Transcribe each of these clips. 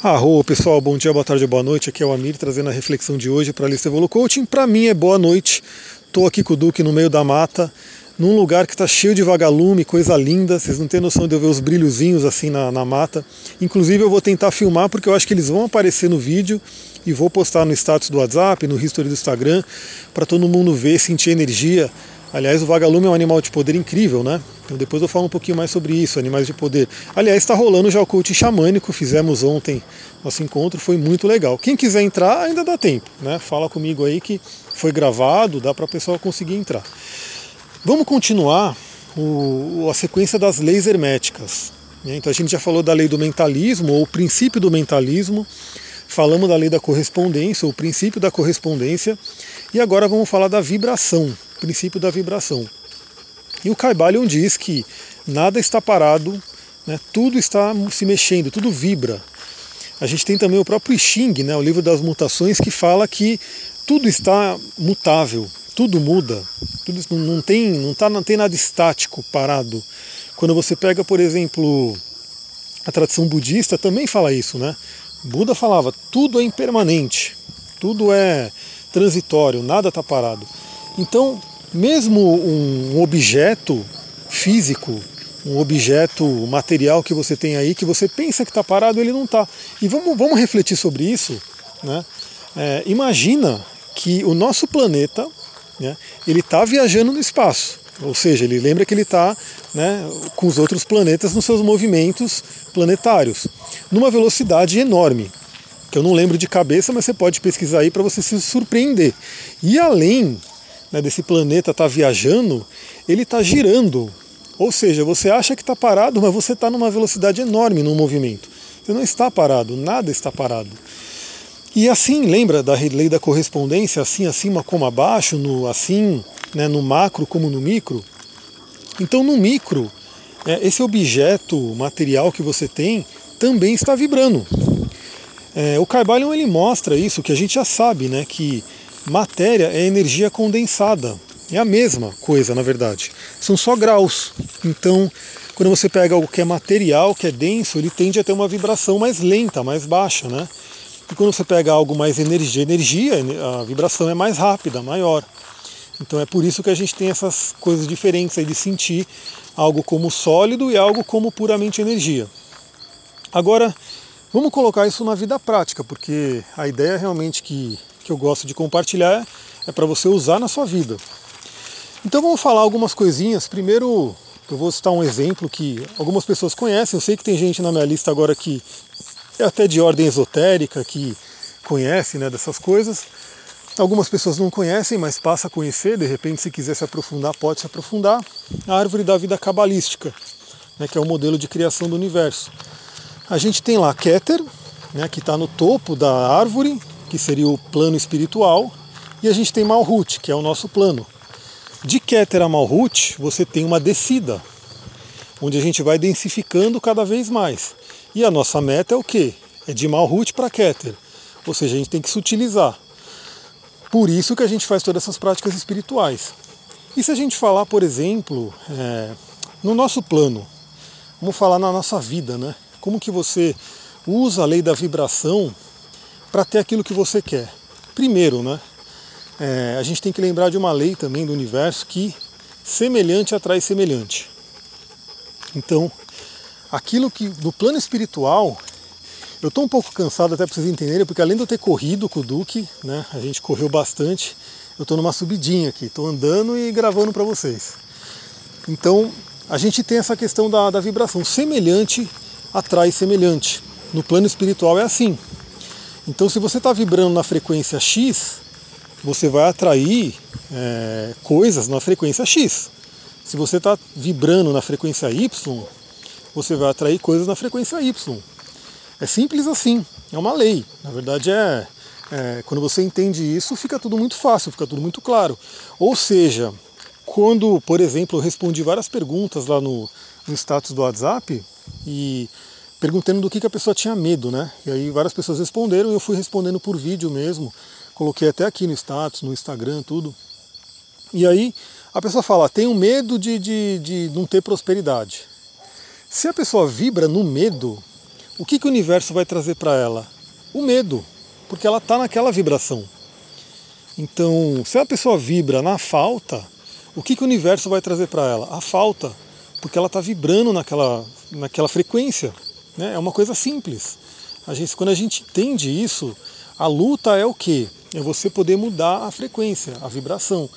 Arro, pessoal, bom dia, boa tarde, boa noite. Aqui é o Amir trazendo a reflexão de hoje para a lista Evolu Coaching. Para mim é boa noite. Estou aqui com o Duque no meio da mata, num lugar que está cheio de vagalume, coisa linda. Vocês não têm noção de eu ver os brilhozinhos assim na, na mata. Inclusive eu vou tentar filmar porque eu acho que eles vão aparecer no vídeo e vou postar no status do WhatsApp, no history do Instagram, para todo mundo ver, sentir energia. Aliás, o vagalume é um animal de poder incrível, né? Então depois eu falo um pouquinho mais sobre isso, animais de poder. Aliás, está rolando já o coaching xamânico, fizemos ontem nosso encontro, foi muito legal. Quem quiser entrar, ainda dá tempo, né? Fala comigo aí que foi gravado, dá para a pessoa conseguir entrar. Vamos continuar o, a sequência das leis herméticas. Né? Então a gente já falou da lei do mentalismo, ou o princípio do mentalismo, falamos da lei da correspondência, ou o princípio da correspondência, e agora vamos falar da vibração, princípio da vibração. E o Caibalion diz que nada está parado, né, tudo está se mexendo, tudo vibra. A gente tem também o próprio I Ching, né, o livro das mutações, que fala que tudo está mutável, tudo muda, tudo não tem, não, tá, não tem nada estático, parado. Quando você pega, por exemplo, a tradição budista também fala isso, né? Buda falava, tudo é impermanente, tudo é transitório, nada está parado. Então, mesmo um objeto físico, um objeto material que você tem aí, que você pensa que está parado, ele não está. E vamos, vamos refletir sobre isso. Né? É, imagina que o nosso planeta né, ele está viajando no espaço. Ou seja, ele lembra que ele está né, com os outros planetas nos seus movimentos planetários, numa velocidade enorme, que eu não lembro de cabeça, mas você pode pesquisar aí para você se surpreender. E além né, desse planeta estar tá viajando, ele está girando. Ou seja, você acha que está parado, mas você está numa velocidade enorme no movimento. Você não está parado, nada está parado. E assim, lembra da lei da correspondência, assim acima como abaixo, no assim, né, no macro como no micro? Então no micro, é, esse objeto material que você tem também está vibrando. É, o Caibalion ele mostra isso que a gente já sabe, né, que Matéria é energia condensada. É a mesma coisa, na verdade. São só graus. Então, quando você pega algo que é material, que é denso, ele tende a ter uma vibração mais lenta, mais baixa, né? E quando você pega algo mais energia, energia, a vibração é mais rápida, maior. Então é por isso que a gente tem essas coisas diferentes aí de sentir algo como sólido e algo como puramente energia. Agora, vamos colocar isso na vida prática, porque a ideia é realmente que que eu gosto de compartilhar é para você usar na sua vida. Então vamos falar algumas coisinhas. Primeiro, eu vou citar um exemplo que algumas pessoas conhecem. Eu sei que tem gente na minha lista agora que é até de ordem esotérica, que conhece né, dessas coisas. Algumas pessoas não conhecem, mas passa a conhecer. De repente, se quiser se aprofundar, pode se aprofundar. A árvore da vida cabalística, né, que é o modelo de criação do universo. A gente tem lá Keter, né, que está no topo da árvore, que seria o plano espiritual, e a gente tem Malhut, que é o nosso plano. De Keter a Malhut, você tem uma descida, onde a gente vai densificando cada vez mais. E a nossa meta é o quê? É de Malhut para Keter. Ou seja, a gente tem que se utilizar. Por isso que a gente faz todas essas práticas espirituais. E se a gente falar, por exemplo, é, no nosso plano, vamos falar na nossa vida, né? Como que você usa a lei da vibração para ter aquilo que você quer. Primeiro, né, é, a gente tem que lembrar de uma lei também do universo que semelhante atrai semelhante. Então, aquilo que no plano espiritual, eu estou um pouco cansado até para vocês entenderem, porque além de eu ter corrido com o Duque, né, a gente correu bastante, eu estou numa subidinha aqui, estou andando e gravando para vocês. Então, a gente tem essa questão da, da vibração. Semelhante atrai semelhante. No plano espiritual é assim. Então, se você está vibrando na frequência X, você vai atrair é, coisas na frequência X. Se você está vibrando na frequência Y, você vai atrair coisas na frequência Y. É simples assim, é uma lei. Na verdade, é, é quando você entende isso, fica tudo muito fácil, fica tudo muito claro. Ou seja, quando, por exemplo, eu respondi várias perguntas lá no, no status do WhatsApp e perguntando do que, que a pessoa tinha medo, né? E aí várias pessoas responderam e eu fui respondendo por vídeo mesmo. Coloquei até aqui no status, no Instagram, tudo. E aí a pessoa fala, tenho medo de, de, de não ter prosperidade. Se a pessoa vibra no medo, o que, que o universo vai trazer para ela? O medo, porque ela está naquela vibração. Então, se a pessoa vibra na falta, o que, que o universo vai trazer para ela? A falta, porque ela está vibrando naquela, naquela frequência. Né? É uma coisa simples. A gente, quando a gente entende isso, a luta é o quê? É você poder mudar a frequência, a vibração.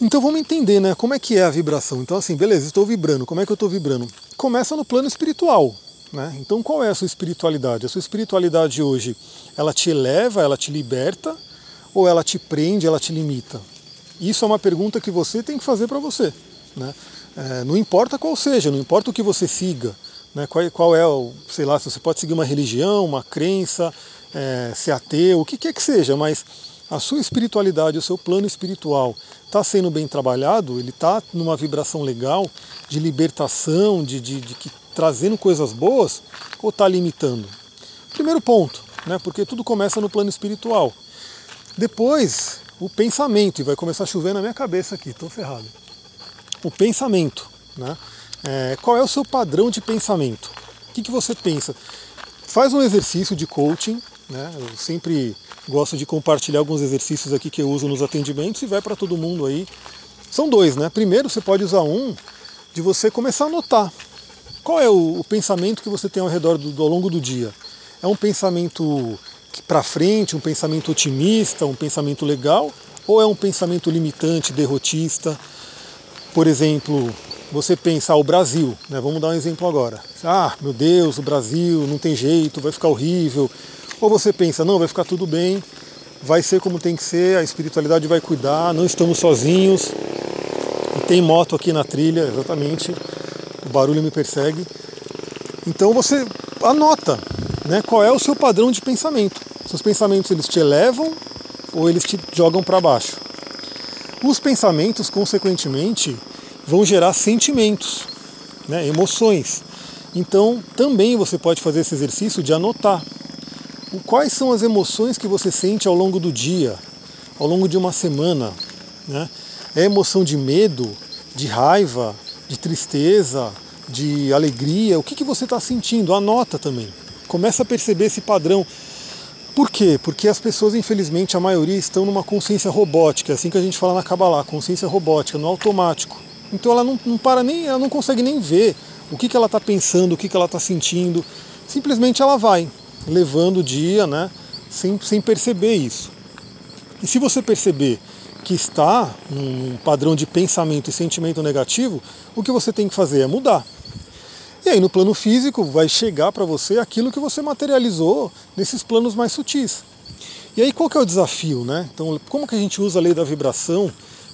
Então vamos entender, né? Como é que é a vibração? Então assim, beleza, estou vibrando. Como é que eu estou vibrando? Começa no plano espiritual. Né? Então qual é a sua espiritualidade? A sua espiritualidade hoje, ela te eleva, ela te liberta, ou ela te prende, ela te limita? Isso é uma pergunta que você tem que fazer para você. Né? É, não importa qual seja, não importa o que você siga, né? qual, qual, é o, sei lá, se você pode seguir uma religião, uma crença, é, ser ateu, o que quer que seja, mas a sua espiritualidade, o seu plano espiritual está sendo bem trabalhado, ele está numa vibração legal de libertação, de, de, de que, trazendo coisas boas, ou está limitando? Primeiro ponto, né, porque tudo começa no plano espiritual. Depois, o pensamento, e vai começar a chover na minha cabeça aqui, estou ferrado. O pensamento. Né? É, qual é o seu padrão de pensamento? O que, que você pensa? Faz um exercício de coaching né? Eu sempre gosto de compartilhar alguns exercícios aqui que eu uso nos atendimentos e vai para todo mundo aí. São dois, né? Primeiro você pode usar um de você começar a notar qual é o, o pensamento que você tem ao redor do, ao longo do dia. É um pensamento para frente, um pensamento otimista, um pensamento legal, ou é um pensamento limitante, derrotista? Por exemplo, você pensa, ah, o Brasil, né? vamos dar um exemplo agora. Ah, meu Deus, o Brasil não tem jeito, vai ficar horrível, ou você pensa, não, vai ficar tudo bem, vai ser como tem que ser, a espiritualidade vai cuidar, não estamos sozinhos. E tem moto aqui na trilha, exatamente, o barulho me persegue. Então você anota né, qual é o seu padrão de pensamento. Seus pensamentos eles te elevam ou eles te jogam para baixo. Os pensamentos, consequentemente, vão gerar sentimentos, né, emoções. Então também você pode fazer esse exercício de anotar quais são as emoções que você sente ao longo do dia, ao longo de uma semana. Né? É emoção de medo, de raiva, de tristeza, de alegria? O que, que você está sentindo? Anota também. Começa a perceber esse padrão. Por quê? Porque as pessoas, infelizmente, a maioria estão numa consciência robótica, é assim que a gente fala na Kabbalah, consciência robótica, no automático. Então ela não, não para nem, ela não consegue nem ver o que, que ela está pensando, o que, que ela está sentindo. Simplesmente ela vai levando o dia, né, sem, sem perceber isso. E se você perceber que está num padrão de pensamento e sentimento negativo, o que você tem que fazer é mudar. E aí no plano físico vai chegar para você aquilo que você materializou nesses planos mais sutis. E aí qual que é o desafio, né? Então como que a gente usa a lei da vibração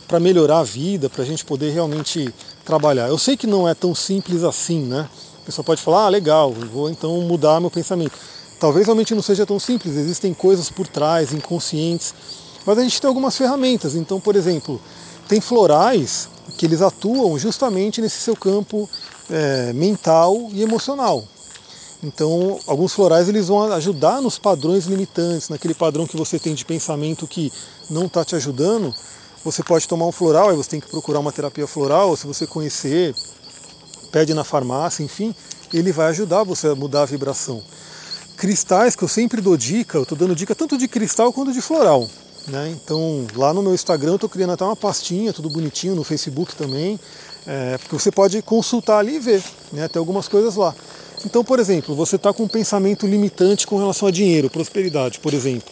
para melhorar a vida, para a gente poder realmente trabalhar? Eu sei que não é tão simples assim, né? A pessoa pode falar, ah, legal, vou então mudar meu pensamento. Talvez realmente não seja tão simples, existem coisas por trás, inconscientes, mas a gente tem algumas ferramentas. Então, por exemplo, tem florais que eles atuam justamente nesse seu campo é, mental e emocional. Então, alguns florais eles vão ajudar nos padrões limitantes, naquele padrão que você tem de pensamento que não está te ajudando. Você pode tomar um floral, aí você tem que procurar uma terapia floral, ou se você conhecer, pede na farmácia, enfim, ele vai ajudar você a mudar a vibração cristais que eu sempre dou dica, eu estou dando dica tanto de cristal quanto de floral. Né? Então lá no meu Instagram eu estou criando até uma pastinha, tudo bonitinho, no Facebook também, é, porque você pode consultar ali e ver, né? tem algumas coisas lá. Então, por exemplo, você está com um pensamento limitante com relação a dinheiro, prosperidade, por exemplo.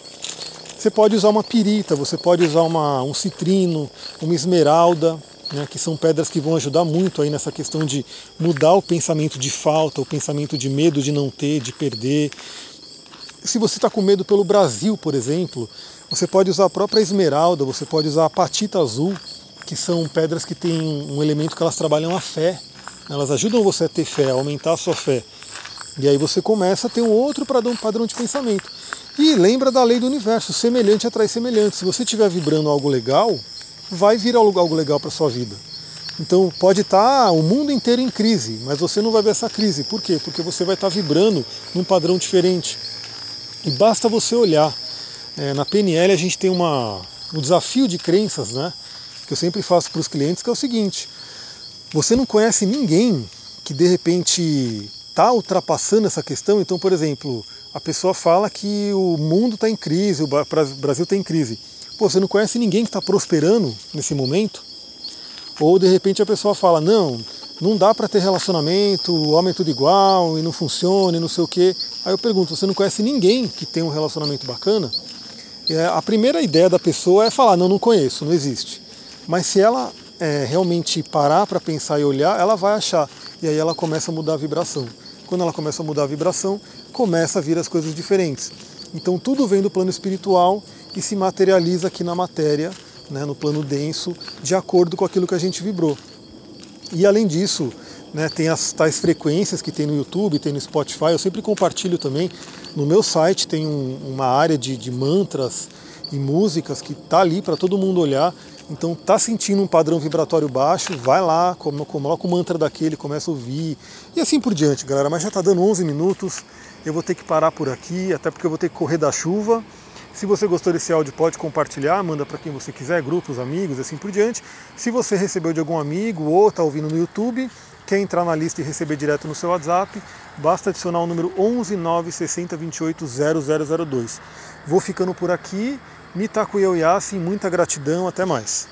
Você pode usar uma pirita, você pode usar uma, um citrino, uma esmeralda, né, que são pedras que vão ajudar muito aí nessa questão de mudar o pensamento de falta, o pensamento de medo de não ter, de perder. Se você está com medo pelo Brasil, por exemplo, você pode usar a própria esmeralda, você pode usar a patita azul, que são pedras que têm um elemento que elas trabalham a fé. Elas ajudam você a ter fé, a aumentar a sua fé. E aí você começa a ter um outro padrão de pensamento. E lembra da lei do universo, semelhante atrai semelhante. Se você estiver vibrando algo legal, vai vir algo legal para sua vida. Então pode estar tá o mundo inteiro em crise, mas você não vai ver essa crise. Por quê? Porque você vai estar tá vibrando num padrão diferente. E basta você olhar. É, na PNL a gente tem uma, um desafio de crenças, né? Que eu sempre faço para os clientes, que é o seguinte: você não conhece ninguém que de repente está ultrapassando essa questão. Então, por exemplo, a pessoa fala que o mundo está em crise, o Brasil está em crise. Pô, você não conhece ninguém que está prosperando nesse momento? Ou de repente a pessoa fala, não, não dá para ter relacionamento, o homem é tudo igual e não funciona e não sei o quê. Aí eu pergunto, você não conhece ninguém que tem um relacionamento bacana? A primeira ideia da pessoa é falar, não, não conheço, não existe. Mas se ela é, realmente parar para pensar e olhar, ela vai achar. E aí ela começa a mudar a vibração. Quando ela começa a mudar a vibração, começa a vir as coisas diferentes. Então tudo vem do plano espiritual e se materializa aqui na matéria, né, no plano denso, de acordo com aquilo que a gente vibrou. E além disso, né, tem as tais frequências que tem no YouTube, tem no Spotify, eu sempre compartilho também. No meu site tem um, uma área de, de mantras e músicas que está ali para todo mundo olhar. Então tá sentindo um padrão vibratório baixo, vai lá, coloca o mantra daquele, começa a ouvir e assim por diante, galera. Mas já está dando 11 minutos, eu vou ter que parar por aqui, até porque eu vou ter que correr da chuva. Se você gostou desse áudio, pode compartilhar, manda para quem você quiser, grupos, amigos, assim por diante. Se você recebeu de algum amigo ou está ouvindo no YouTube, quer entrar na lista e receber direto no seu WhatsApp, basta adicionar o número 11 960 28 0002. Vou ficando por aqui. Mitaku Yoyasin, muita gratidão, até mais.